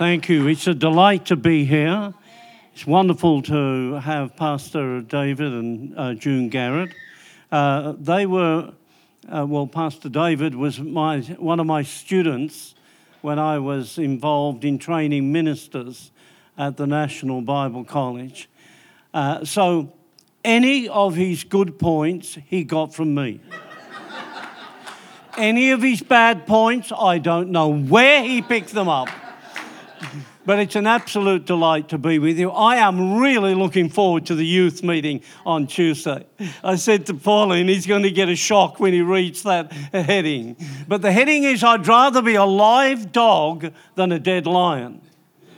Thank you. It's a delight to be here. It's wonderful to have Pastor David and uh, June Garrett. Uh, they were, uh, well, Pastor David was my, one of my students when I was involved in training ministers at the National Bible College. Uh, so, any of his good points he got from me. any of his bad points, I don't know where he picked them up. But it's an absolute delight to be with you. I am really looking forward to the youth meeting on Tuesday. I said to Pauline, he's going to get a shock when he reads that heading. But the heading is I'd rather be a live dog than a dead lion.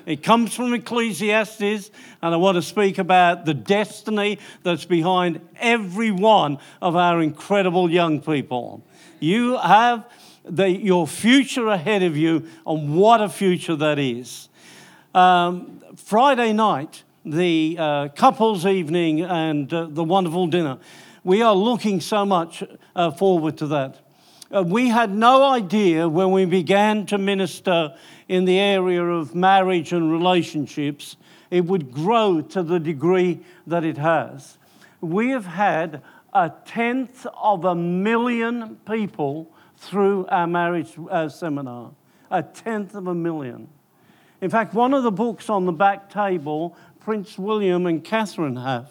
It comes from Ecclesiastes, and I want to speak about the destiny that's behind every one of our incredible young people. You have the, your future ahead of you, and what a future that is. Um, Friday night, the uh, couples' evening and uh, the wonderful dinner, we are looking so much uh, forward to that. Uh, we had no idea when we began to minister in the area of marriage and relationships, it would grow to the degree that it has. We have had a tenth of a million people through our marriage uh, seminar. A tenth of a million. In fact, one of the books on the back table, Prince William and Catherine have.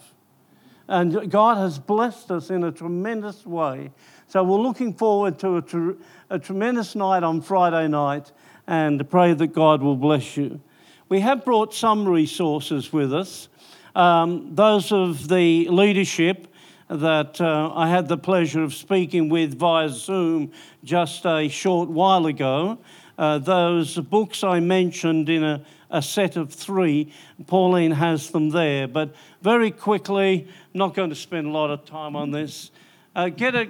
And God has blessed us in a tremendous way. So we're looking forward to a, tr- a tremendous night on Friday night and pray that God will bless you. We have brought some resources with us. Um, those of the leadership that uh, I had the pleasure of speaking with via Zoom just a short while ago uh, those books I mentioned in a, a set of three. Pauline has them there. But very quickly, I'm not going to spend a lot of time on this. Uh, get a,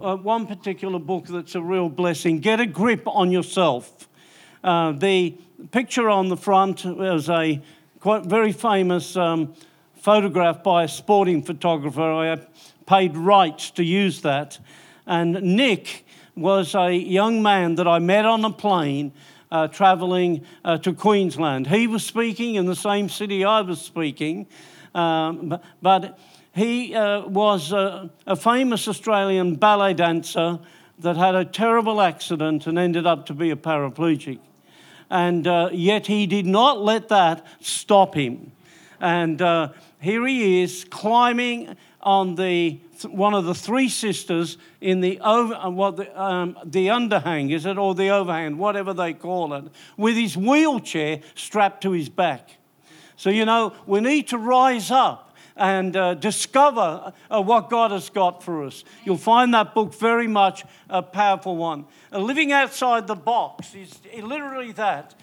uh, one particular book that's a real blessing. Get a grip on yourself. Uh, the picture on the front is a quite very famous um, photograph by a sporting photographer. I paid rights to use that. And Nick was a young man that I met on a plane uh, traveling uh, to Queensland. He was speaking in the same city I was speaking, um, but he uh, was a, a, famous Australian ballet dancer that had a terrible accident and ended up to be a paraplegic. And uh, yet he did not let that stop him. And uh, here he is climbing on the one of the three sisters in the over, uh, what the, um, the underhang is it or the overhang, whatever they call it, with his wheelchair strapped to his back. So you know we need to rise up and uh, discover uh, what God has got for us. You'll find that book very much a powerful one. Uh, living outside the box is literally that.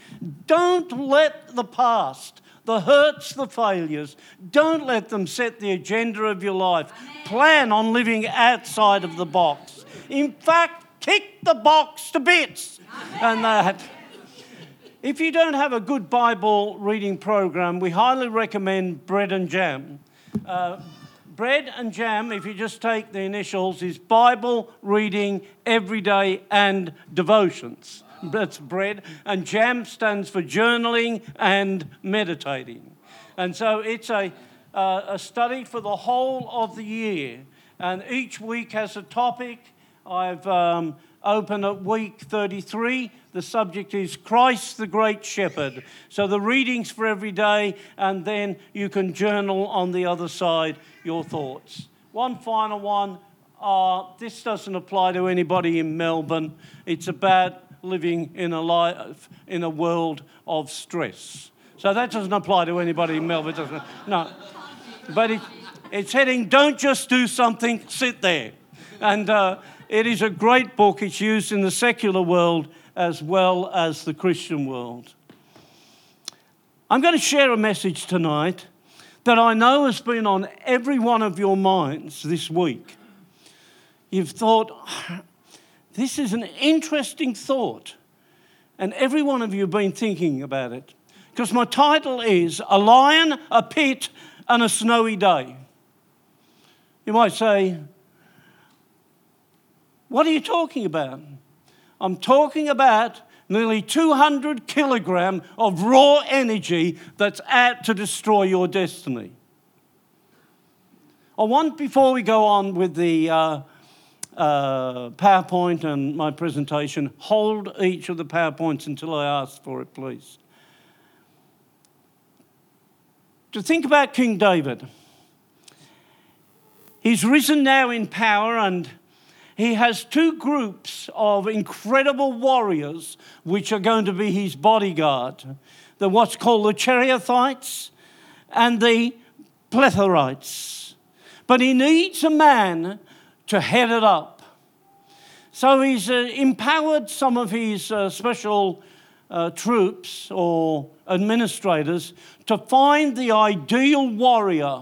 Don't let the past the hurts, the failures. Don't let them set the agenda of your life. Plan on living outside of the box. In fact, kick the box to bits. And that. If you don't have a good Bible reading program, we highly recommend Bread and Jam. Uh, bread and Jam, if you just take the initials, is Bible reading every day and devotions that's bread, and jam stands for journaling and meditating. And so it's a, uh, a study for the whole of the year, and each week has a topic. I've um, opened at week 33. The subject is Christ the Great Shepherd. So the readings for every day, and then you can journal on the other side your thoughts. One final one. Uh, this doesn't apply to anybody in Melbourne. It's about living in a, life, in a world of stress. So that doesn't apply to anybody in Melbourne, does it? No. But it, it's heading, don't just do something, sit there. And uh, it is a great book. It's used in the secular world as well as the Christian world. I'm going to share a message tonight that I know has been on every one of your minds this week. You've thought, this is an interesting thought. And every one of you have been thinking about it. Because my title is A Lion, a Pit, and a Snowy Day. You might say, What are you talking about? I'm talking about nearly 200 kilogram of raw energy that's out to destroy your destiny. I want, before we go on with the uh, uh, PowerPoint and my presentation, hold each of the PowerPoints until I ask for it, please. To think about King David. He's risen now in power and he has two groups of incredible warriors which are going to be his bodyguard. The what's called the Cherethites and the Pelethites. But he needs a man to head it up. So he's uh, empowered some of his uh, special uh, troops or administrators to find the ideal warrior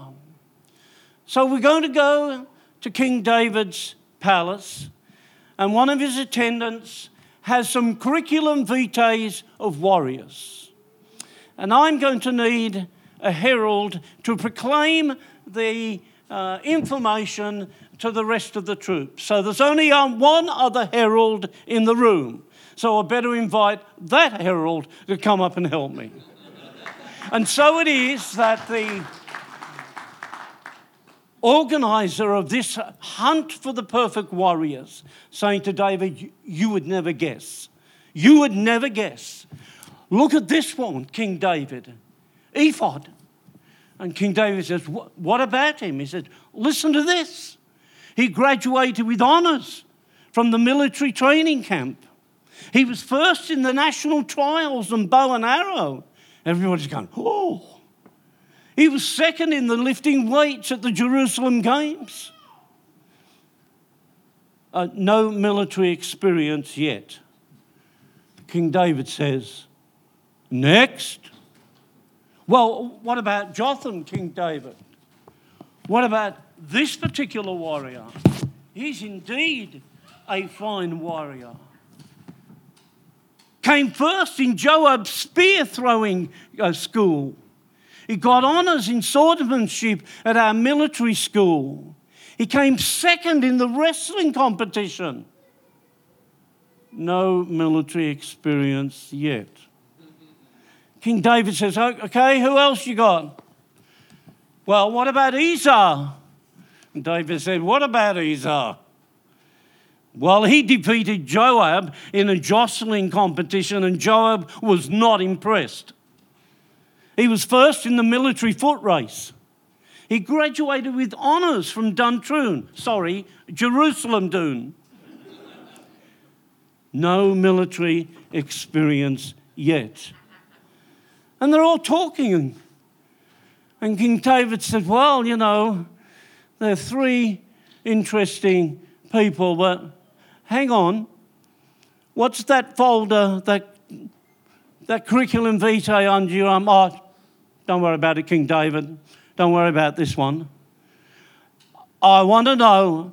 so we're going to go to King David's palace, and one of his attendants has some curriculum vitae of warriors. And I'm going to need a herald to proclaim the uh, information to the rest of the troops. So there's only um, one other herald in the room. So I better invite that herald to come up and help me. and so it is that the organizer of this hunt for the perfect warriors, saying to David, You would never guess. You would never guess. Look at this one, King David, ephod. And King David says, What about him? He said, Listen to this. He graduated with honors from the military training camp. He was first in the national trials on bow and arrow. Everybody's going, Oh, he was second in the lifting weights at the Jerusalem Games. Uh, no military experience yet. King David says, Next. Well, what about Jotham, King David? What about this particular warrior? He's indeed a fine warrior. Came first in Joab's spear throwing uh, school. He got honours in swordsmanship at our military school. He came second in the wrestling competition. No military experience yet. King David says, Okay, who else you got? Well, what about Esau? David said, What about Esau? Well, he defeated Joab in a jostling competition, and Joab was not impressed. He was first in the military foot race. He graduated with honours from Duntroon, sorry, Jerusalem Doon. No military experience yet. And they're all talking. And King David said, Well, you know, there are three interesting people, but hang on. What's that folder, that, that curriculum vitae on your arm? Oh, don't worry about it, King David. Don't worry about this one. I want to know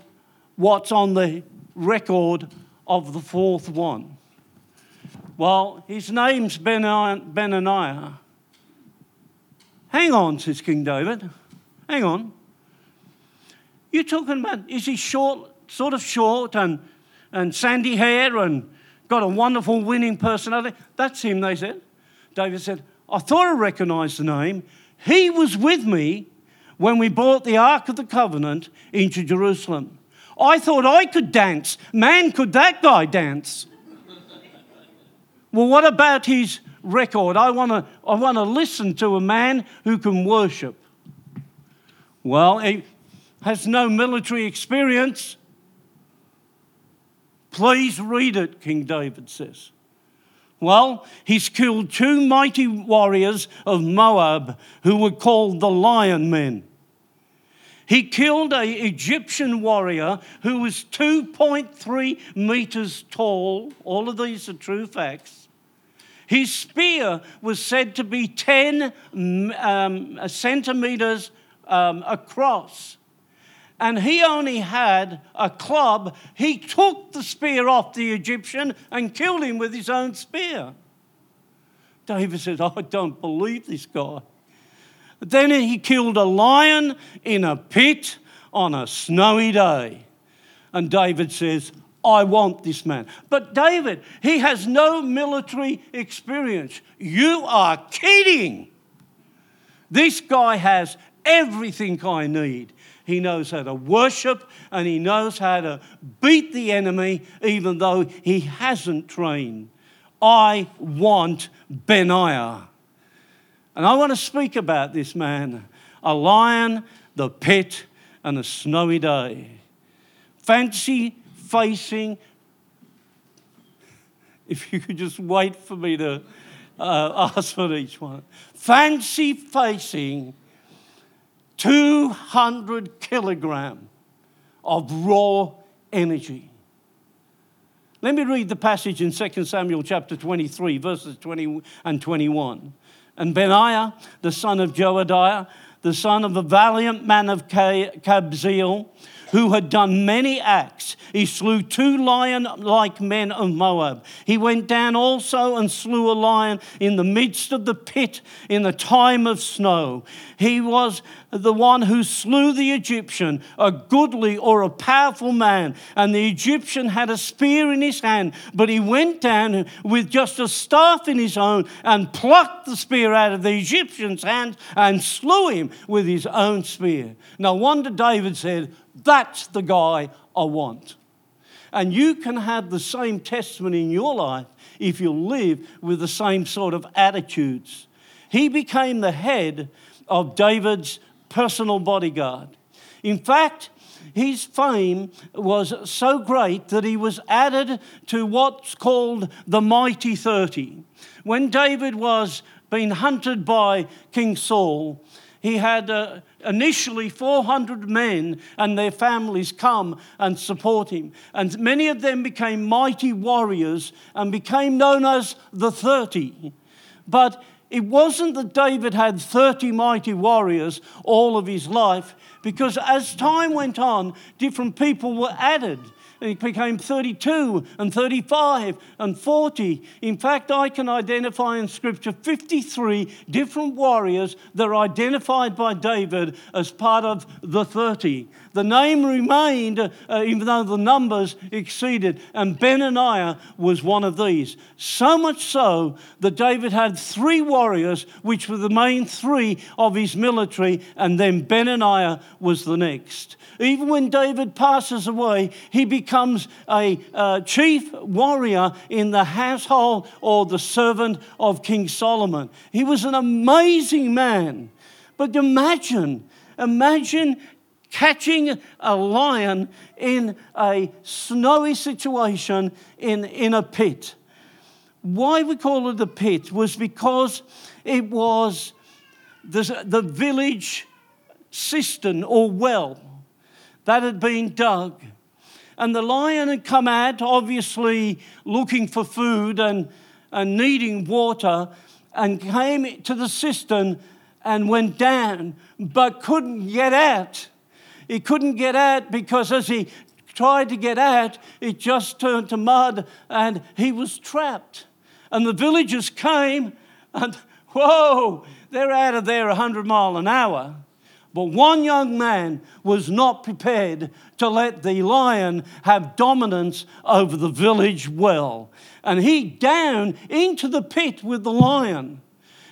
what's on the record of the fourth one. Well, his name's Benaiah. Hang on, says King David. Hang on. You're talking about, is he short, sort of short and, and sandy hair and got a wonderful winning personality? That's him, they said. David said, I thought I recognized the name. He was with me when we brought the Ark of the Covenant into Jerusalem. I thought I could dance. Man, could that guy dance? well, what about his record? I want to I wanna listen to a man who can worship. Well, has no military experience. Please read it, King David says. Well, he's killed two mighty warriors of Moab who were called the Lion Men. He killed an Egyptian warrior who was 2.3 meters tall. All of these are true facts. His spear was said to be 10 um, centimeters um, across and he only had a club, he took the spear off the Egyptian and killed him with his own spear. David says, oh, I don't believe this guy. Then he killed a lion in a pit on a snowy day. And David says, I want this man. But David, he has no military experience. You are kidding. This guy has everything I need. He knows how to worship and he knows how to beat the enemy, even though he hasn't trained. I want Benaiah. And I want to speak about this man a lion, the pit, and a snowy day. Fancy facing, if you could just wait for me to uh, ask for each one. Fancy facing 200 kilogram of raw energy. Let me read the passage in 2 Samuel chapter 23, verses 20 and 21. And Benaiah, the son of Jehoiada, the son of a valiant man of Kabzeel, who had done many acts. He slew two lion like men of Moab. He went down also and slew a lion in the midst of the pit in the time of snow. He was the one who slew the Egyptian, a goodly or a powerful man. And the Egyptian had a spear in his hand, but he went down with just a staff in his own and plucked the spear out of the Egyptian's hand and slew him with his own spear. No wonder David said, That's the guy I want. And you can have the same testimony in your life if you live with the same sort of attitudes. He became the head of David's personal bodyguard. In fact, his fame was so great that he was added to what's called the Mighty Thirty. When David was being hunted by King Saul, he had uh, initially 400 men and their families come and support him. And many of them became mighty warriors and became known as the 30. But it wasn't that David had 30 mighty warriors all of his life, because as time went on, different people were added. It became 32 and 35 and 40. In fact, I can identify in Scripture 53 different warriors that are identified by David as part of the 30. The name remained, uh, even though the numbers exceeded, and Benaniah was one of these. So much so that David had three warriors, which were the main three of his military, and then Benaniah was the next. Even when David passes away, he becomes a uh, chief warrior in the household or the servant of King Solomon. He was an amazing man. But imagine, imagine catching a lion in a snowy situation in, in a pit. Why we call it a pit was because it was the, the village cistern or well that had been dug. And the lion had come out, obviously looking for food and, and needing water, and came to the cistern and went down, but couldn't get out. He couldn't get out because as he tried to get out, it just turned to mud and he was trapped. And the villagers came and, whoa, they're out of there 100 mile an hour. But one young man was not prepared to let the lion have dominance over the village well. And he down into the pit with the lion.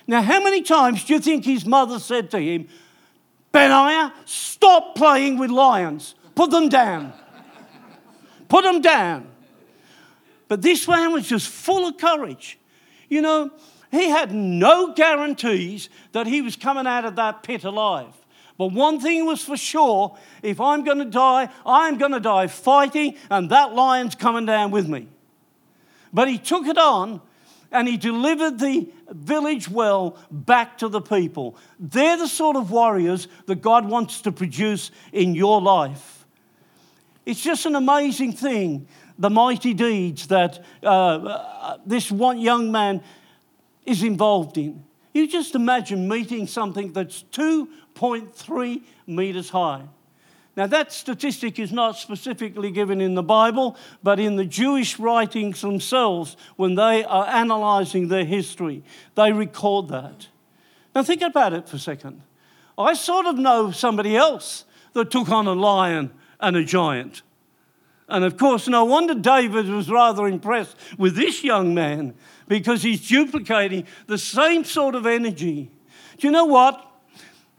Now, how many times do you think his mother said to him, Benaiah, stop playing with lions. Put them down. Put them down. But this man was just full of courage. You know, he had no guarantees that he was coming out of that pit alive. But one thing was for sure if I'm going to die, I'm going to die fighting, and that lion's coming down with me. But he took it on and he delivered the village well back to the people. They're the sort of warriors that God wants to produce in your life. It's just an amazing thing, the mighty deeds that uh, uh this one young man is involved in. You just imagine meeting something that's 2.3 meters high. Now, that statistic is not specifically given in the Bible, but in the Jewish writings themselves, when they are analyzing their history, they record that. Now, think about it for a second. I sort of know somebody else that took on a lion and a giant. And of course, no wonder David was rather impressed with this young man because he's duplicating the same sort of energy. Do you know what?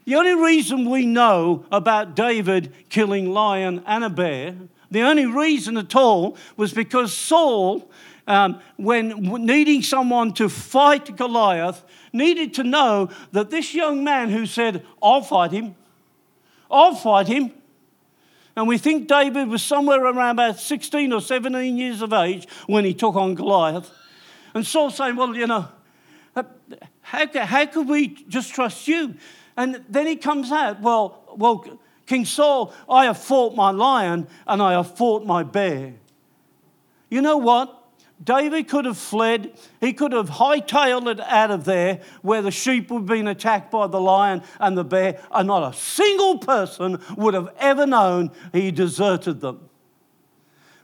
The only reason we know about David killing lion and a bear, the only reason at all was because Saul, um, when needing someone to fight Goliath, needed to know that this young man who said, I'll fight him, I'll fight him. And we think David was somewhere around about 16 or 17 years of age when he took on Goliath. And Saul saying, Well, you know, uh, how, how could we just trust you? And then he comes out, well, well, King Saul, I have fought my lion and I have fought my bear. You know what? David could have fled. He could have hightailed it out of there where the sheep were being attacked by the lion and the bear, and not a single person would have ever known he deserted them.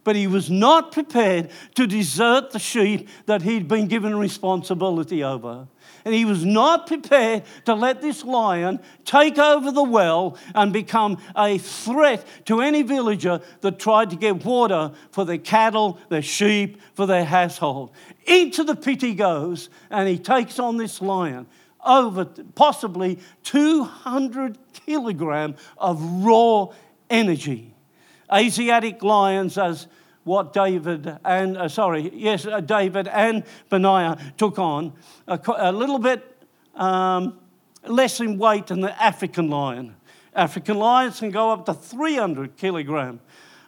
But he was not prepared to desert the sheep that he'd been given responsibility over and he was not prepared to let this lion take over the well and become a threat to any villager that tried to get water for their cattle, their sheep, for their household. Into the pit he goes, and he takes on this lion over possibly 200 kilogram of raw energy. Asiatic lions, as what David and, uh, sorry, yes, uh, David and Benaiah took on, a, a little bit um, less in weight than the African lion. African lions can go up to 300 kilogram.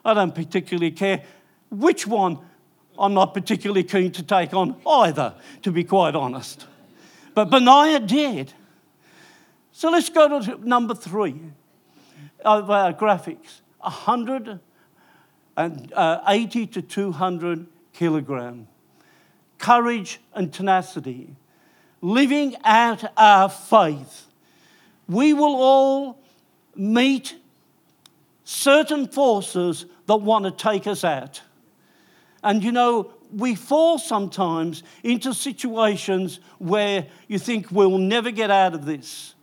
I don't particularly care which one I'm not particularly keen to take on either, to be quite honest. But Benaiah did. So let's go to number three of our graphics 100 and uh, 80 to 200 kilogram. Courage and tenacity. Living out our faith. We will all meet certain forces that want to take us out. And you know, we fall sometimes into situations where you think we'll never get out of this.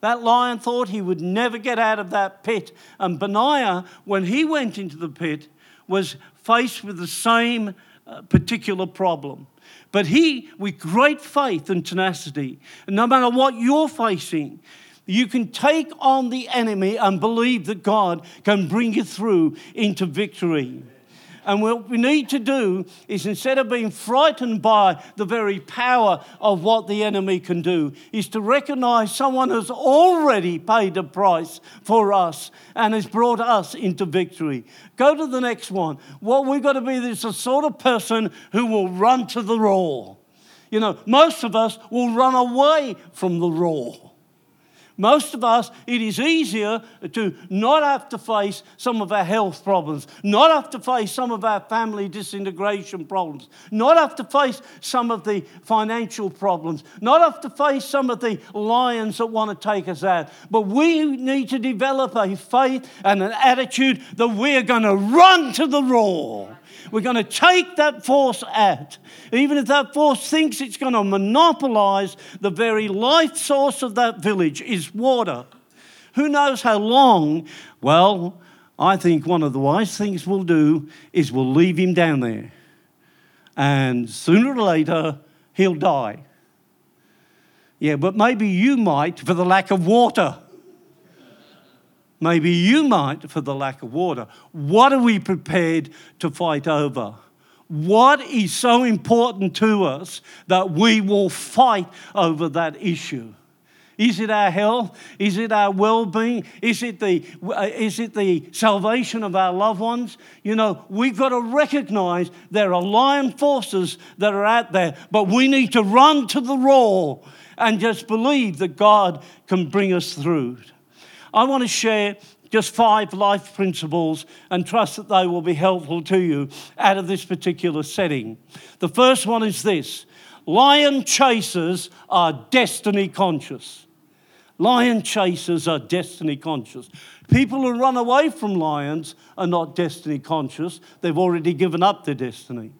That lion thought he would never get out of that pit. And Benaiah, when he went into the pit, was faced with the same uh, particular problem. But he, with great faith and tenacity, no matter what you're facing, you can take on the enemy and believe that God can bring you through into victory. And what we need to do is instead of being frightened by the very power of what the enemy can do, is to recognize someone has already paid a price for us and has brought us into victory. Go to the next one. What we've got to be is the sort of person who will run to the roar. You know, most of us will run away from the roar. Most of us, it is easier to not have to face some of our health problems, not have to face some of our family disintegration problems, not have to face some of the financial problems, not have to face some of the lions that want to take us out. But we need to develop a faith and an attitude that we're going to run to the roar. We're going to take that force out. Even if that force thinks it's going to monopolize the very life source of that village is water. Who knows how long? Well, I think one of the wise things we'll do is we'll leave him down there. And sooner or later, he'll die. Yeah, but maybe you might for the lack of water. Maybe you might for the lack of water. What are we prepared to fight over? What is so important to us that we will fight over that issue? Is it our health? Is it our well being? Is, it the, uh, is it the salvation of our loved ones? You know, we've got to recognize there are lion forces that are out there, but we need to run to the roar and just believe that God can bring us through. I want to share just five life principles and trust that they will be helpful to you out of this particular setting. The first one is this lion chasers are destiny conscious. Lion chasers are destiny conscious. People who run away from lions are not destiny conscious, they've already given up their destiny.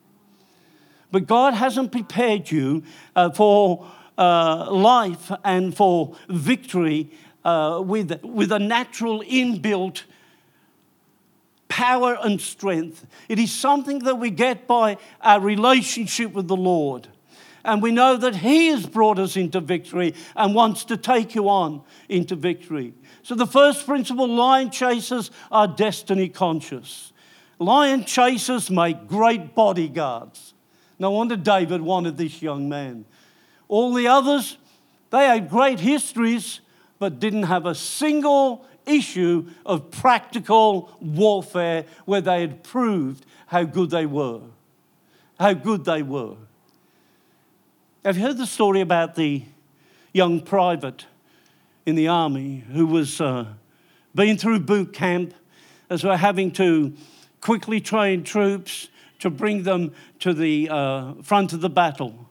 But God hasn't prepared you uh, for uh, life and for victory uh, with, with a natural inbuilt power and strength. It is something that we get by our relationship with the Lord. And we know that He has brought us into victory and wants to take you on into victory. So, the first principle lion chasers are destiny conscious. Lion chasers make great bodyguards. No wonder David wanted this young man. All the others, they had great histories, but didn't have a single issue of practical warfare where they had proved how good they were. How good they were. Have you heard the story about the young private in the army who was uh, been through boot camp as we're having to quickly train troops to bring them to the uh, front of the battle?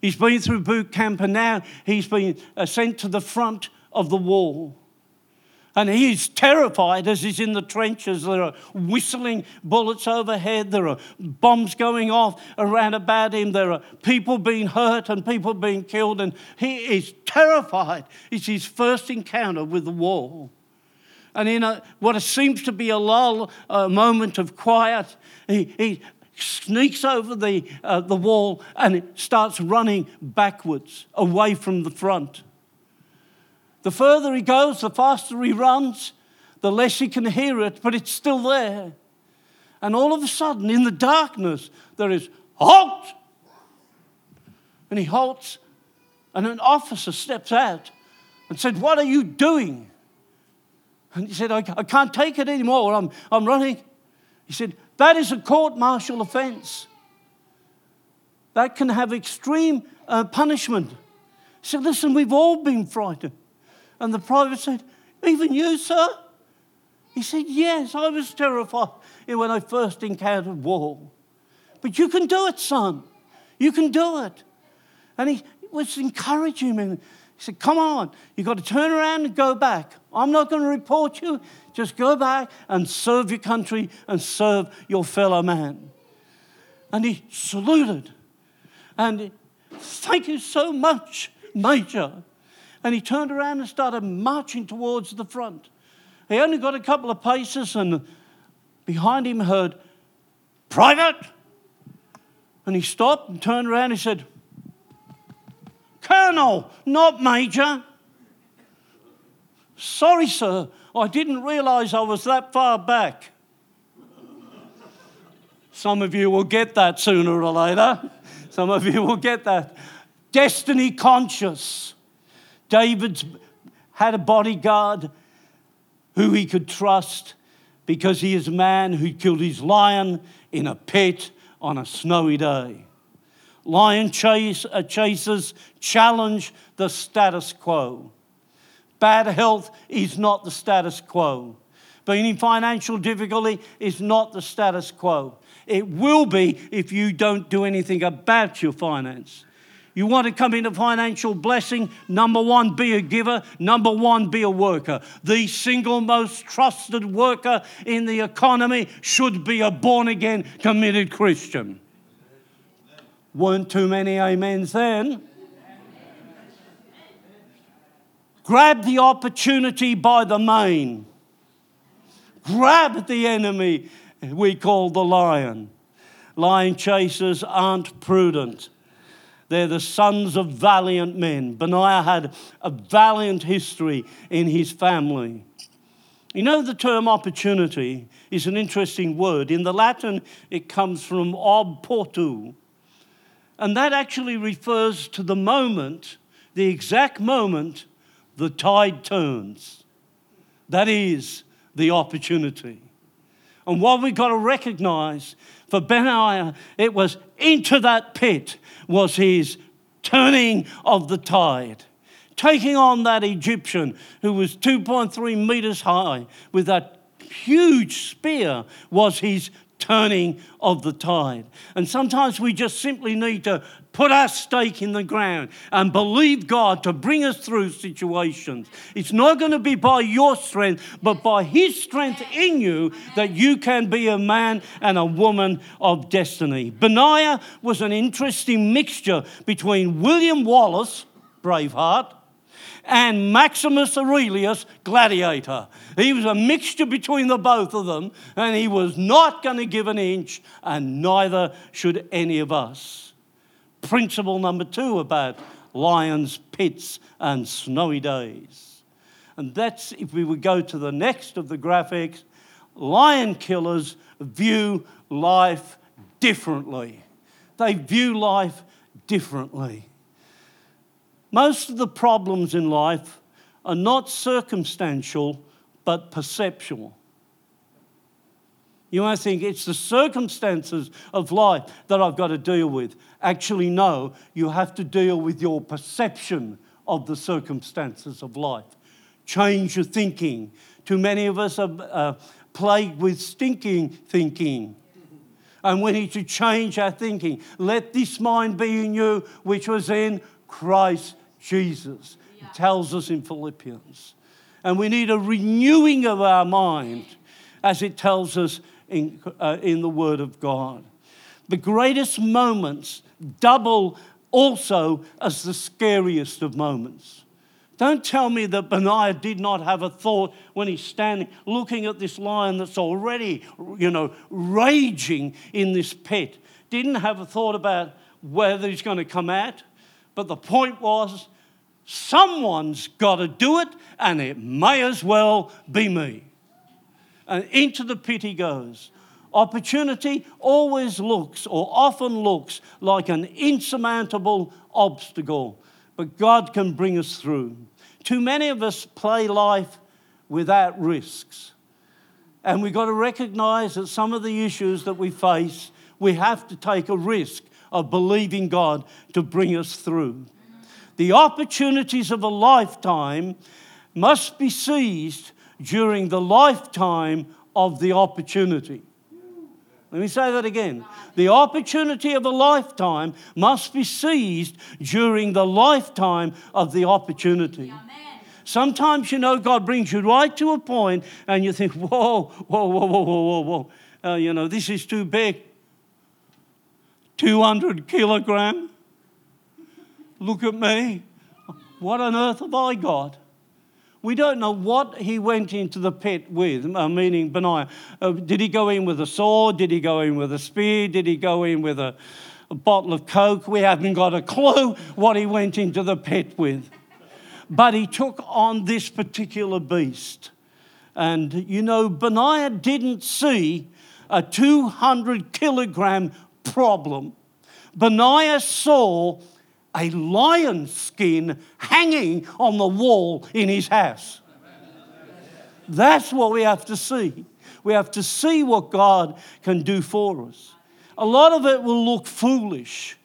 He's been through boot camp and now he's been uh, sent to the front of the wall. And he's terrified as he's in the trenches. There are whistling bullets overhead. There are bombs going off around about him. There are people being hurt and people being killed. And he is terrified. It's his first encounter with the wall. And in a, what seems to be a lull, a moment of quiet, he, he sneaks over the, uh, the wall and starts running backwards away from the front. The further he goes, the faster he runs, the less he can hear it, but it's still there. And all of a sudden, in the darkness, there is halt! And he halts, and an officer steps out and said, What are you doing? And he said, I, I can't take it anymore. I'm, I'm running. He said, That is a court martial offense. That can have extreme uh, punishment. He said, Listen, we've all been frightened. And the private said, Even you, sir? He said, Yes, I was terrified when I first encountered war. But you can do it, son. You can do it. And he was encouraging him. He said, Come on, you've got to turn around and go back. I'm not going to report you. Just go back and serve your country and serve your fellow man. And he saluted. And thank you so much, Major. And he turned around and started marching towards the front. He only got a couple of paces, and behind him heard, Private! And he stopped and turned around and said, Colonel, not Major. Sorry, sir, I didn't realize I was that far back. Some of you will get that sooner or later. Some of you will get that. Destiny conscious. David's had a bodyguard who he could trust because he is a man who killed his lion in a pit on a snowy day. Lion chase, uh, chasers challenge the status quo. Bad health is not the status quo. Being in financial difficulty is not the status quo. It will be if you don't do anything about your finance. You want to come into financial blessing? Number one, be a giver. Number one, be a worker. The single most trusted worker in the economy should be a born again, committed Christian. Weren't too many amens then. Grab the opportunity by the mane. Grab the enemy we call the lion. Lion chasers aren't prudent. They're the sons of valiant men. Benaiah had a valiant history in his family. You know, the term opportunity is an interesting word. In the Latin, it comes from ob portu. And that actually refers to the moment, the exact moment the tide turns. That is the opportunity. And what we've got to recognize for Benaiah, it was into that pit was his turning of the tide. Taking on that Egyptian who was 2.3 meters high with that huge spear was his turning of the tide. And sometimes we just simply need to put our stake in the ground and believe God to bring us through situations. It's not going to be by your strength, but by His strength in you that you can be a man and a woman of destiny. Benaiah was an interesting mixture between William Wallace, Braveheart, and Maximus Aurelius, gladiator. He was a mixture between the both of them, and he was not going to give an inch, and neither should any of us. Principle number two about lions, pits, and snowy days. And that's, if we would go to the next of the graphics, lion killers view life differently. They view life differently. Most of the problems in life are not circumstantial, but perceptual. You might think it's the circumstances of life that I've got to deal with. Actually, no, you have to deal with your perception of the circumstances of life. Change your thinking. Too many of us are uh, plagued with stinking thinking. And we need to change our thinking. Let this mind be in you, which was in Christ Jesus. It tells us in Philippians. And we need a renewing of our mind, as it tells us in, uh, in the Word of God. The greatest moments double also as the scariest of moments. Don't tell me that Benaiah did not have a thought when he's standing looking at this lion that's already, you know, raging in this pit. Didn't have a thought about whether he's going to come out. But the point was, someone's got to do it, and it may as well be me. And into the pit he goes. Opportunity always looks, or often looks, like an insurmountable obstacle but God can bring us through. Too many of us play life without risks. And we've got to recognize that some of the issues that we face, we have to take a risk of believing God to bring us through. The opportunities of a lifetime must be seized during the lifetime of the opportunity. Let me say that again. The opportunity of a lifetime must be seized during the lifetime of the opportunity. Sometimes, you know, God brings you right to a point and you think, whoa, whoa, whoa, whoa, whoa, whoa, whoa. Uh, you know, this is too big. 200 kilogram. Look at me. What on earth have I got? We don't know what he went into the pit with, uh, meaning Benaiah. Uh, did he go in with a sword? Did he go in with a spear? Did he go in with a, a bottle of Coke? We haven't got a clue what he went into the pit with. But he took on this particular beast. And you know, Benaiah didn't see a 200 kilogram problem. Benaiah saw a lion skin hanging on the wall in his house. That's what we have to see. We have to see what God can do for us. A lot of it will look foolish.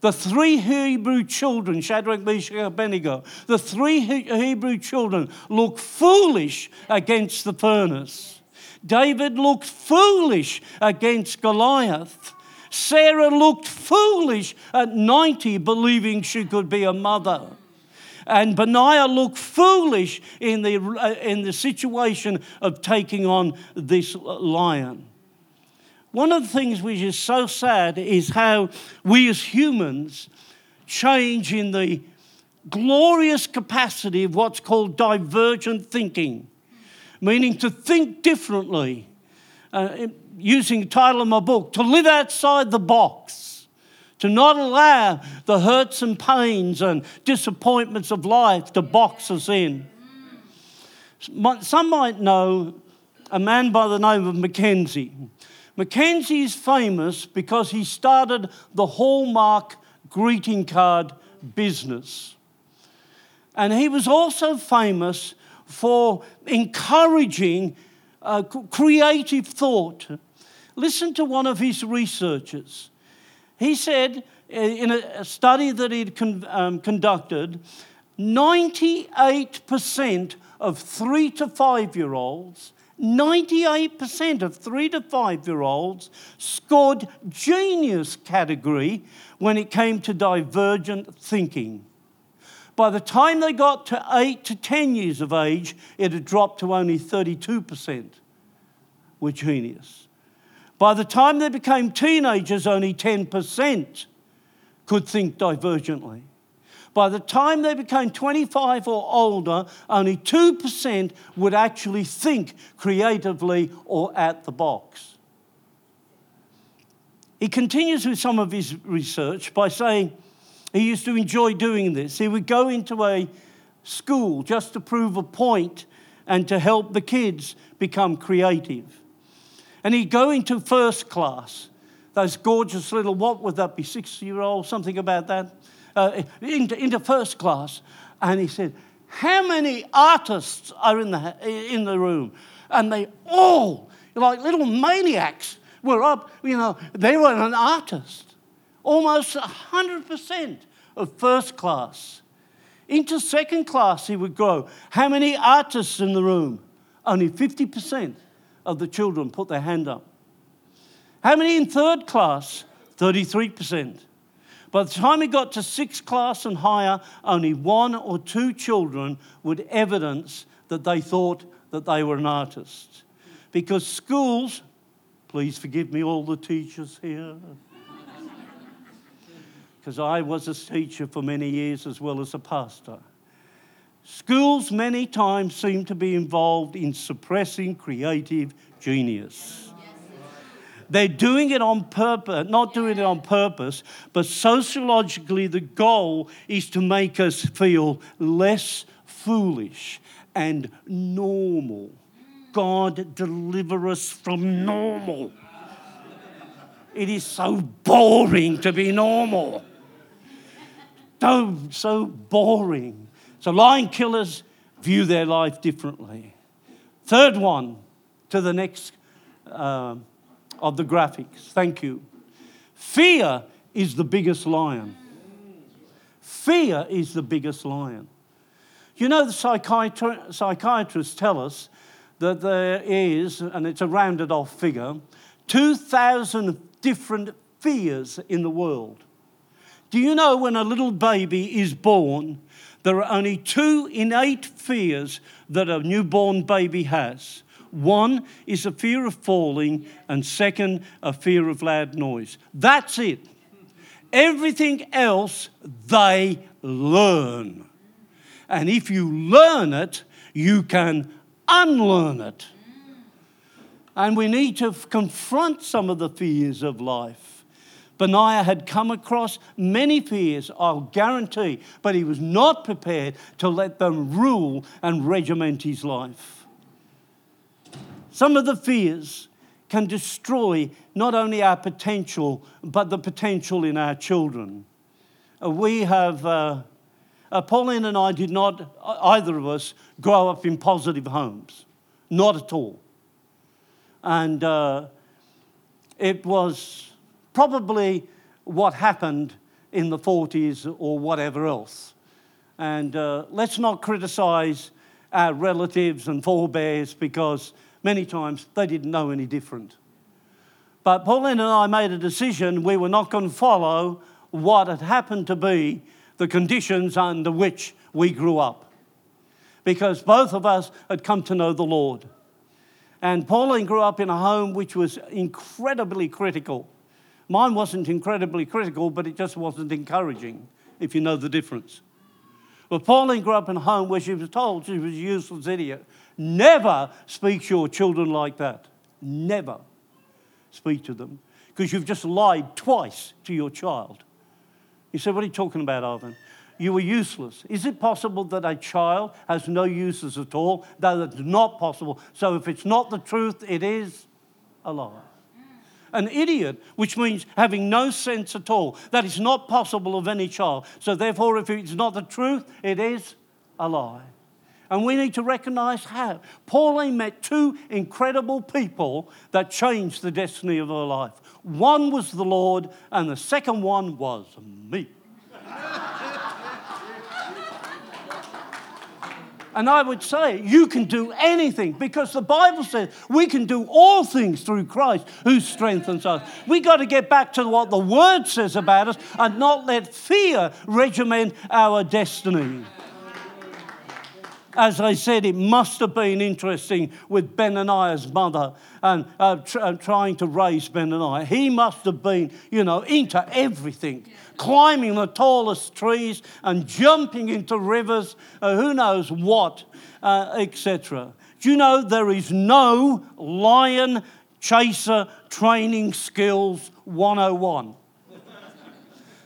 The three Hebrew children, Shadrach, Meshach, and Abednego, the three Hebrew children look foolish against the furnace. David looked foolish against Goliath. Sarah looked foolish at 90, believing she could be a mother. And Benaiah looked foolish in the, uh, in the situation of taking on this lion. One of the things which is so sad is how we as humans change in the glorious capacity of what's called divergent thinking, meaning to think differently. Uh, using the title of my book, to live outside the box, to not allow the hurts and pains and disappointments of life to box us in. Some might know a man by the name of Mackenzie. Mackenzie is famous because he started the Hallmark greeting card business. And he was also famous for encouraging uh, creative thought Listen to one of his researchers. He said uh, in a study that he'd con- um, conducted, 98% of three to five year olds, 98% of three to five year olds scored genius category when it came to divergent thinking. By the time they got to 8 to 10 years of age, it had dropped to only 32% were genius. By the time they became teenagers, only 10% could think divergently. By the time they became 25 or older, only 2% would actually think creatively or at the box. He continues with some of his research by saying he used to enjoy doing this. He would go into a school just to prove a point and to help the kids become creative. And he'd go into first class, those gorgeous little, what would that be, six year old, something about that, uh, into, into first class. And he said, How many artists are in the, in the room? And they all, like little maniacs, were up, you know, they were an artist. Almost 100% of first class. Into second class, he would go. How many artists in the room? Only 50% of the children put their hand up. How many in third class? 33%. By the time he got to sixth class and higher, only one or two children would evidence that they thought that they were an artist. Because schools, please forgive me, all the teachers here, because I was a teacher for many years as well as a pastor. Schools many times seem to be involved in suppressing creative genius. They're doing it on purpose, not doing it on purpose, but sociologically, the goal is to make us feel less foolish and normal. God, deliver us from normal. It is so boring to be normal. So, so boring. So, lion killers view their life differently. Third one to the next. Um, of the graphics. Thank you. Fear is the biggest lion. Fear is the biggest lion. You know, the psychiatri- psychiatrists tell us that there is, and it's a rounded off figure, 2,000 different fears in the world. Do you know when a little baby is born, there are only two innate fears that a newborn baby has? One is a fear of falling, and second, a fear of loud noise. That's it. Everything else they learn. And if you learn it, you can unlearn it. And we need to confront some of the fears of life. Benaiah had come across many fears, I'll guarantee, but he was not prepared to let them rule and regiment his life. Some of the fears can destroy not only our potential, but the potential in our children. Uh, we have, uh, uh, Pauline and I did not, either of us, grow up in positive homes. Not at all. And uh, it was probably what happened in the 40s or whatever else. And uh, let's not criticize our relatives and forebears because many times they didn't know any different. But Pauline and I made a decision we were not going to follow what had happened to be the conditions under which we grew up. Because both of us had come to know the Lord. And Pauline grew up in a home which was incredibly critical. Mine wasn't incredibly critical, but it just wasn't encouraging, if you know the difference. But Pauline grew up in a home where she was told she was a useless idiot. Never speak to your children like that. Never speak to them because you've just lied twice to your child. You said, What are you talking about, Arvin? You were useless. Is it possible that a child has no uses at all? That's not possible. So if it's not the truth, it is a lie. An idiot, which means having no sense at all. That is not possible of any child. So therefore, if it's not the truth, it is a lie. And we need to recognize how. Pauline met two incredible people that changed the destiny of her life. One was the Lord, and the second one was me. And I would say, you can do anything because the Bible says we can do all things through Christ who strengthens us. We got to get back to what the Word says about us and not let fear regiment our destiny. As I said, it must have been interesting with Benaiah's mother and uh, tr- uh, trying to raise Benaniah. He must have been, you know, into everything, climbing the tallest trees and jumping into rivers, uh, who knows what, uh, etc. Do you know there is no lion chaser training skills 101?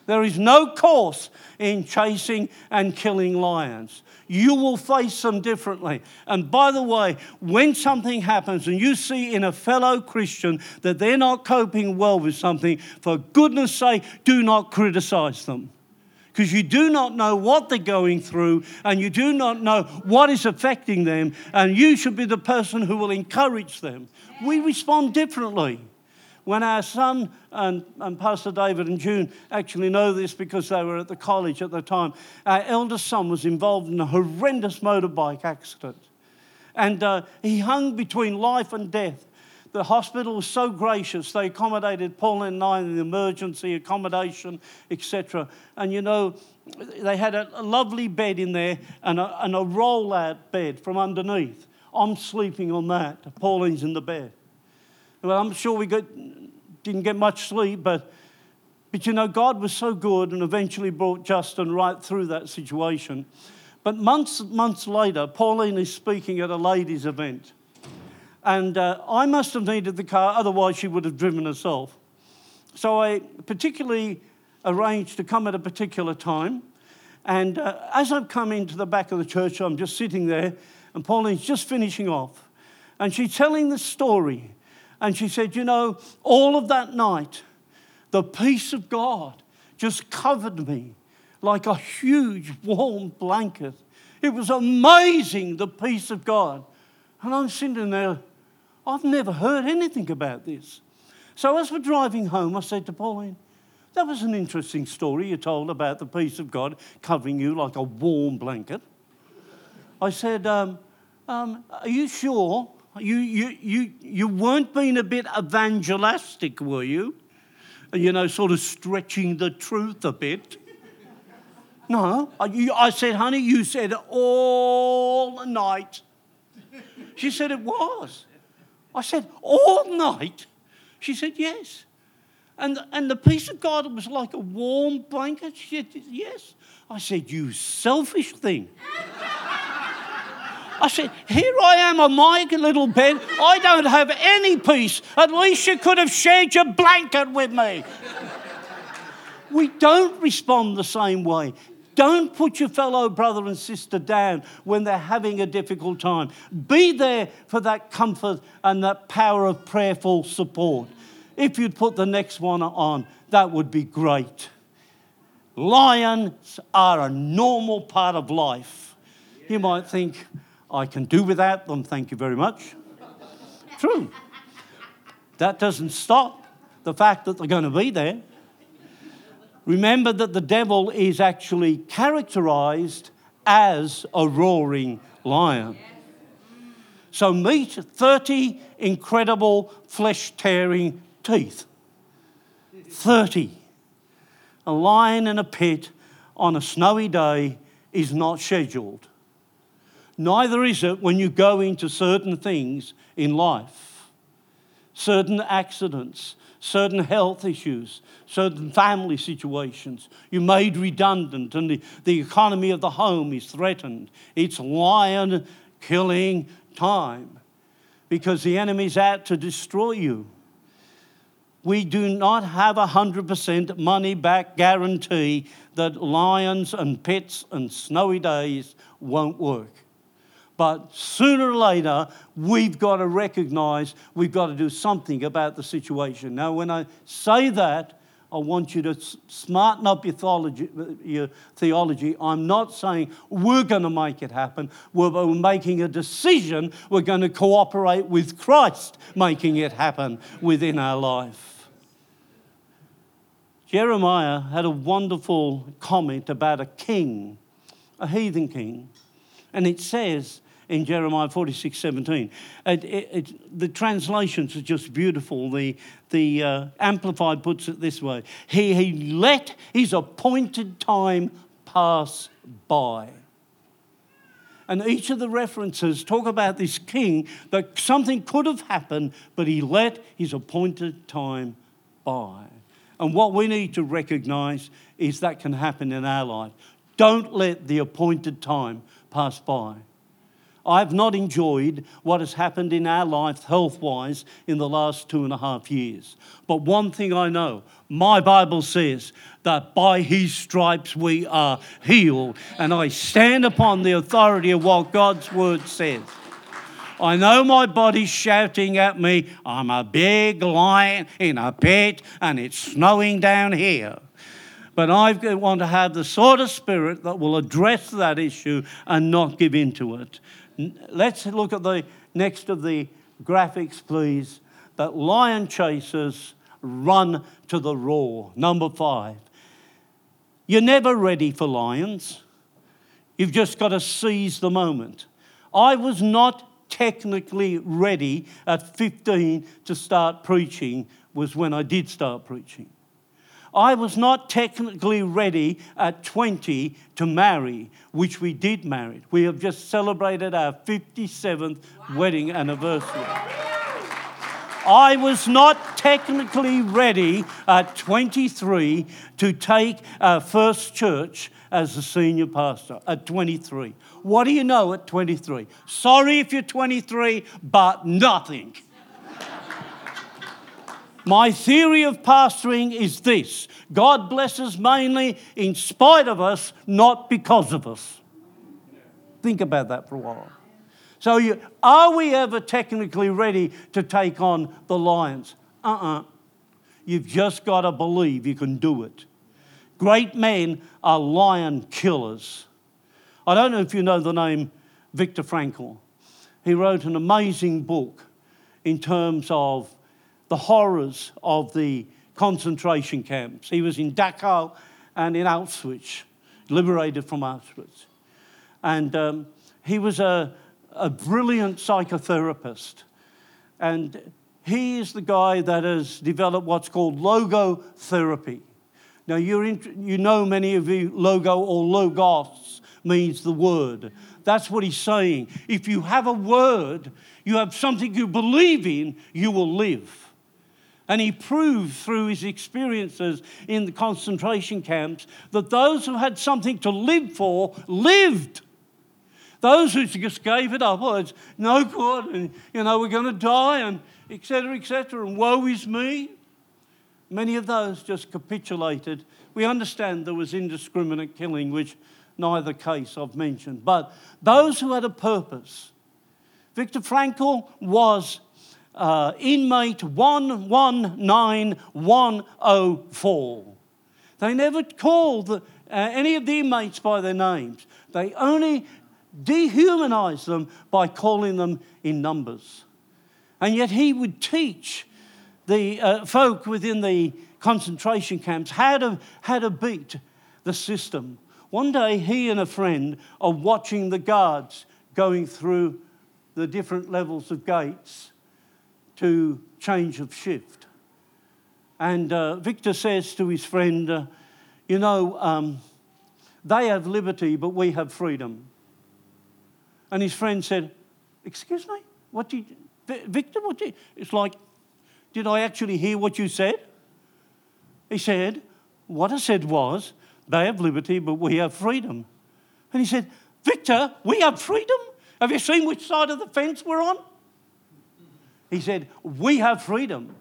There is no course in chasing and killing lions. You will face them differently. And by the way, when something happens and you see in a fellow Christian that they're not coping well with something, for goodness sake, do not criticize them. Because you do not know what they're going through and you do not know what is affecting them, and you should be the person who will encourage them. We respond differently when our son and, and, Pastor David and June actually know this because they were at the college at the time, our eldest son was involved in a horrendous motorbike accident. And uh, he hung between life and death. The hospital was so gracious, they accommodated Paul and I in the emergency accommodation, etc. And you know, they had a, lovely bed in there and a, and a roll out bed from underneath. I'm sleeping on that. Pauline's in the bed. Well, I'm sure we got, didn't get much sleep, but, but you know, God was so good and eventually brought Justin right through that situation. But months, months later, Pauline is speaking at a ladies' event. And uh, I must have needed the car, otherwise, she would have driven herself. So I particularly arranged to come at a particular time. And uh, as I've come into the back of the church, I'm just sitting there, and Pauline's just finishing off. And she's telling the story and she said, You know, all of that night, the peace of God just covered me like a huge warm blanket. It was amazing, the peace of God. And I'm sitting there, I've never heard anything about this. So as we're driving home, I said to Pauline, that was an interesting story you told about the peace of God covering you like a warm blanket. I said, um, um, Are you sure you, you, you, you weren't being a bit evangelistic, were you? You know, sort of stretching the truth a bit. No, I, said, honey, you said all night. She said it was. I said, all night? She said, yes. And, and the peace of God was like a warm blanket. She said, yes. I said, you selfish thing. I said, Here I am on my little bed. I don't have any peace. At least you could have shared your blanket with me. we don't respond the same way. Don't put your fellow brother and sister down when they're having a difficult time. Be there for that comfort and that power of prayerful support. If you'd put the next one on, that would be great. Lions are a normal part of life. You might think, I can do without them, thank you very much. True. That doesn't stop the fact that they're going to be there. Remember that the devil is actually characterized as a roaring lion. So meet 30 incredible flesh tearing teeth. 30. A lion in a pit on a snowy day is not scheduled. Neither is it when you go into certain things in life, certain accidents, certain health issues, certain family situations. You're made redundant and the, the economy of the home is threatened. It's lion killing time because the enemy's out to destroy you. We do not have a 100% money back guarantee that lions and pits and snowy days won't work. But sooner or later, we've got to recognize we've got to do something about the situation. Now, when I say that, I want you to smarten up your theology, your theology. I'm not saying we're going to make it happen. We're making a decision. We're going to cooperate with Christ making it happen within our life. Jeremiah had a wonderful comment about a king, a heathen king. And it says, in Jeremiah 46 17. It, it, it, the translations are just beautiful. The, the uh, Amplified puts it this way he, he let his appointed time pass by. And each of the references talk about this king that something could have happened, but he let his appointed time by. And what we need to recognize is that can happen in our life. Don't let the appointed time pass by. I've not enjoyed what has happened in our life health wise in the last two and a half years. But one thing I know my Bible says that by his stripes we are healed. And I stand upon the authority of what God's word says. I know my body's shouting at me, I'm a big lion in a pit and it's snowing down here. But I want to have the sort of spirit that will address that issue and not give in to it. Let's look at the next of the graphics, please. That lion chasers run to the roar. Number five. You're never ready for lions. You've just got to seize the moment. I was not technically ready at 15 to start preaching, was when I did start preaching. I was not technically ready at 20 to marry, which we did marry. We have just celebrated our 57th wow. wedding anniversary. I was not technically ready at 23 to take our first church as a senior pastor at 23. What do you know at 23? Sorry if you're 23, but nothing. My theory of pastoring is this God blesses mainly in spite of us, not because of us. Think about that for a while. So, you, are we ever technically ready to take on the lions? Uh uh-uh. uh. you have just got to believe you can do it. Great men are lion killers. I don't know if you know the name Viktor Frankl. He wrote an amazing book in terms of the horrors of the concentration camps. He was in Dachau and in Auschwitz, liberated from Auschwitz. And um, he was a, a brilliant psychotherapist. And he is the guy that has developed what's called logotherapy. Now, you're in, you know, many of you, logo or logos means the word. That's what he's saying. If you have a word, you have something you believe in, you will live. And he proved through his experiences in the concentration camps that those who had something to live for lived. Those who just gave it up, oh, it's no good, and you know, we're going to die, and etc., etc., and woe is me. Many of those just capitulated. We understand there was indiscriminate killing, which neither case I've mentioned. But those who had a purpose, Viktor Frankl was uh, inmate 119104. They never called the, uh, any of the inmates by their names. They only dehumanized them by calling them in numbers. And yet he would teach the uh, folk within the concentration camps how to, how to beat the system. One day he and a friend are watching the guards going through the different levels of gates to change of shift. And uh, Viktor says to his friend, uh, You know, um, they have liberty, but we have freedom. And his friend said, Excuse me? What did you, Viktor, what did it's like, did I actually hear what you said? He said, What I said was, they have liberty, but we have freedom. And he said, Viktor, we have freedom? Have you seen which side of the fence we're on? He said, We have freedom.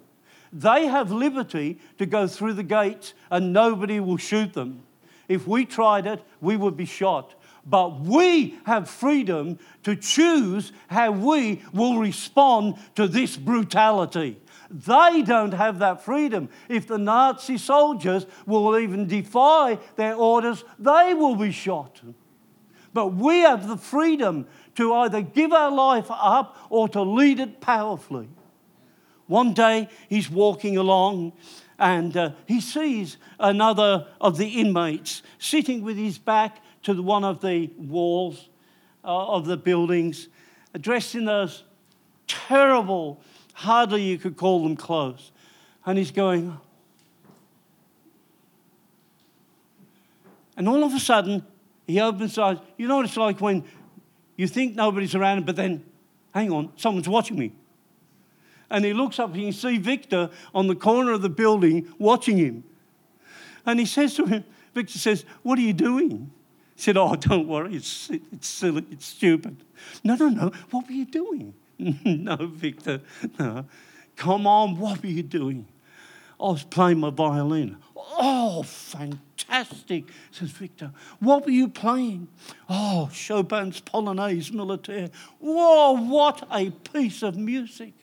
They have liberty to go through the gates and nobody will shoot them. If we tried it, we would be shot. But we have freedom to choose how we will respond to this brutality. They don't have that freedom. If the Nazi soldiers will even defy their orders, they will be shot. But we have the freedom to either give our life up or to lead it powerfully. One day he's walking along and uh, he sees another of the inmates sitting with his back to the, one of the walls uh, of the buildings, dressed in those terrible, hardly you could call them clothes. And he's going, and all of a sudden, he opens his eyes. You know what it's like when you think nobody's around, but then, hang on, someone's watching me. And he looks up and you see Viktor on the corner of the building watching him. And he says to him, Viktor says, What are you doing? He said, Oh, don't worry, it's, it's silly, it's stupid. No, no, no, what were you doing? no, Viktor, no. Come on, what were you doing? I was playing my violin. Oh, fantastic, says Viktor. What were you playing? Oh, Chopin's Polonaise Militaire. Whoa, what a piece of music.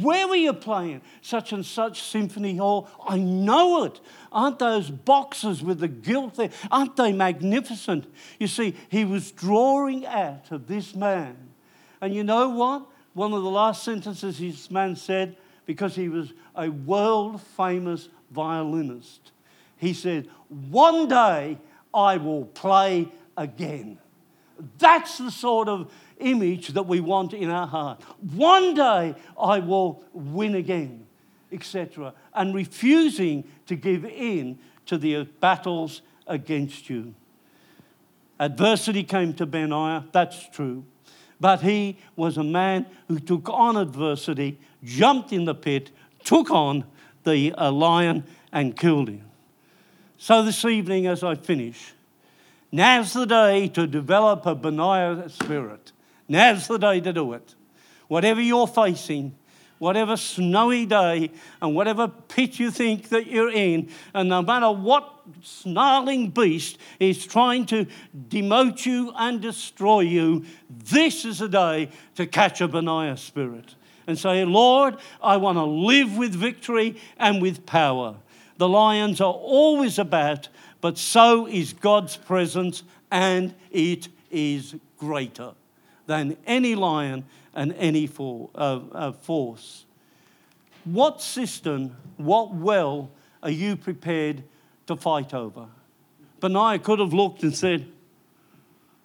Where were you playing? Such and such symphony hall. I know it. Aren't those boxes with the gilt there? Aren't they magnificent? You see, he was drawing out of this man. And you know what? One of the last sentences this man said, because he was a world famous violinist, he said, One day I will play again. That's the sort of image that we want in our heart. One day I will win again, etc. And refusing to give in to the battles against you. Adversity came to Benaiah, that's true. But he was a man who took on adversity, jumped in the pit, took on the uh, lion, and killed him. So, this evening, as I finish, now's the day to develop a Benaiah spirit. Now's the day to do it. Whatever you're facing, whatever snowy day, and whatever pit you think that you're in, and no matter what snarling beast is trying to demote you and destroy you, this is a day to catch a Benaiah spirit and say, Lord, I want to live with victory and with power. The lions are always about, but so is God's presence, and it is greater than any lion and any for, uh, uh, force. What cistern, what well are you prepared to fight over? Benaiah could have looked and said,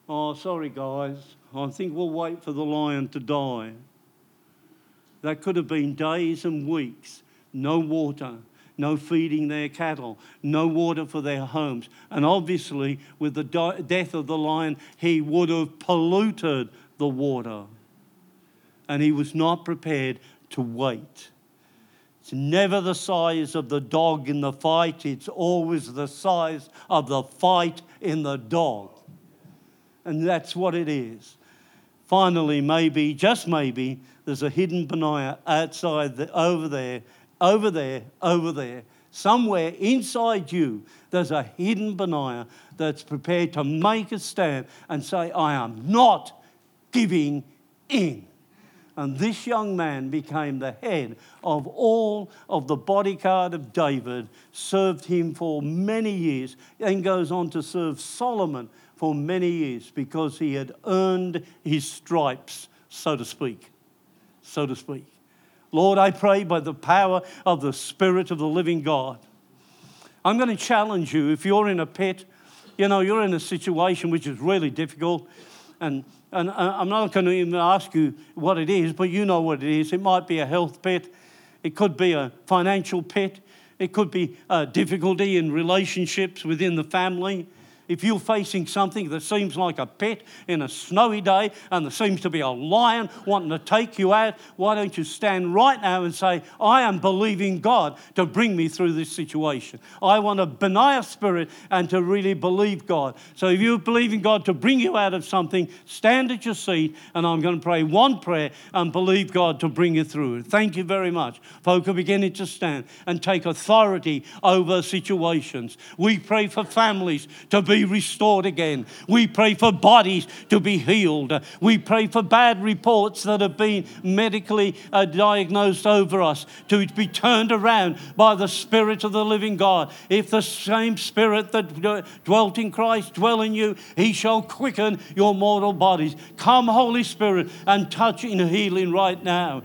Oh, sorry, guys, I think we'll wait for the lion to die. That could have been days and weeks, no water, no feeding their cattle, no water for their homes. And obviously, with the death of the lion, he would have polluted the water. And he was not prepared to wait. It's never the size of the dog in the fight, it's always the size of the fight in the dog. And that's what it is. Finally, maybe, just maybe, there's a hidden Benaiah outside, the, over there, over there, over there. Somewhere inside you, there's a hidden Benaiah that's prepared to make a stand and say, I am not giving in. And this young man became the head of all of the bodyguard of David, served him for many years, and goes on to serve Solomon for many years because he had earned his stripes, so to speak. So to speak. Lord, I pray by the power of the Spirit of the living God. I'm going to challenge you if you're in a pit, you know, you're in a situation which is really difficult and, and I'm not going to even ask you what it is, but you know what it is. It might be a health pit, it could be a financial pit, it could be a difficulty in relationships within the family, if you're facing something that seems like a pit in a snowy day and there seems to be a lion wanting to take you out, why don't you stand right now and say, I am believing God to bring me through this situation. I want a Benaiah spirit and to really believe God. So if you believe in God to bring you out of something, stand at your seat and I'm going to pray one prayer and believe God to bring you through Thank you very much. Folk are beginning to stand and take authority over situations. We pray for families to be restored again. We pray for bodies to be healed. We pray for bad reports that have been medically uh, diagnosed over us to be turned around by the Spirit of the living God. If the same Spirit that dwelt in Christ dwell in you, he shall quicken your mortal bodies. Come, Holy Spirit, and touch in healing right now.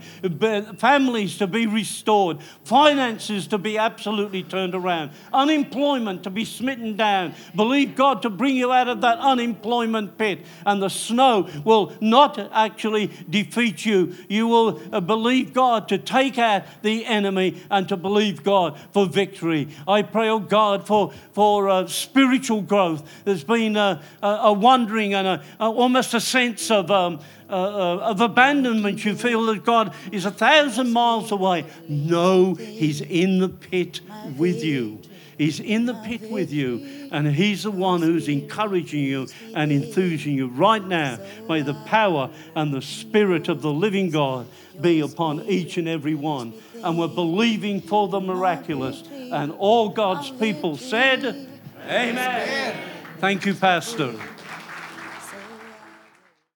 Families to be restored, finances to be absolutely turned around, unemployment to be smitten down. Believe God God to bring you out of that unemployment pit, and the snow will not actually defeat you. You will uh, believe God to take out the enemy and to believe God for victory. I pray, oh God, for, for uh, spiritual growth. There's been a, a, a wondering and a, a, almost a sense of. Um, uh, uh, of abandonment. You feel that God is a thousand miles away. No, He's in the pit with you. He's in the pit with you, and He's the one who's encouraging you and enthusing you right now. May the power and the Spirit of the living God be upon each and every one. And we're believing for the miraculous. And all God's people said, Amen. Thank you, Pastor.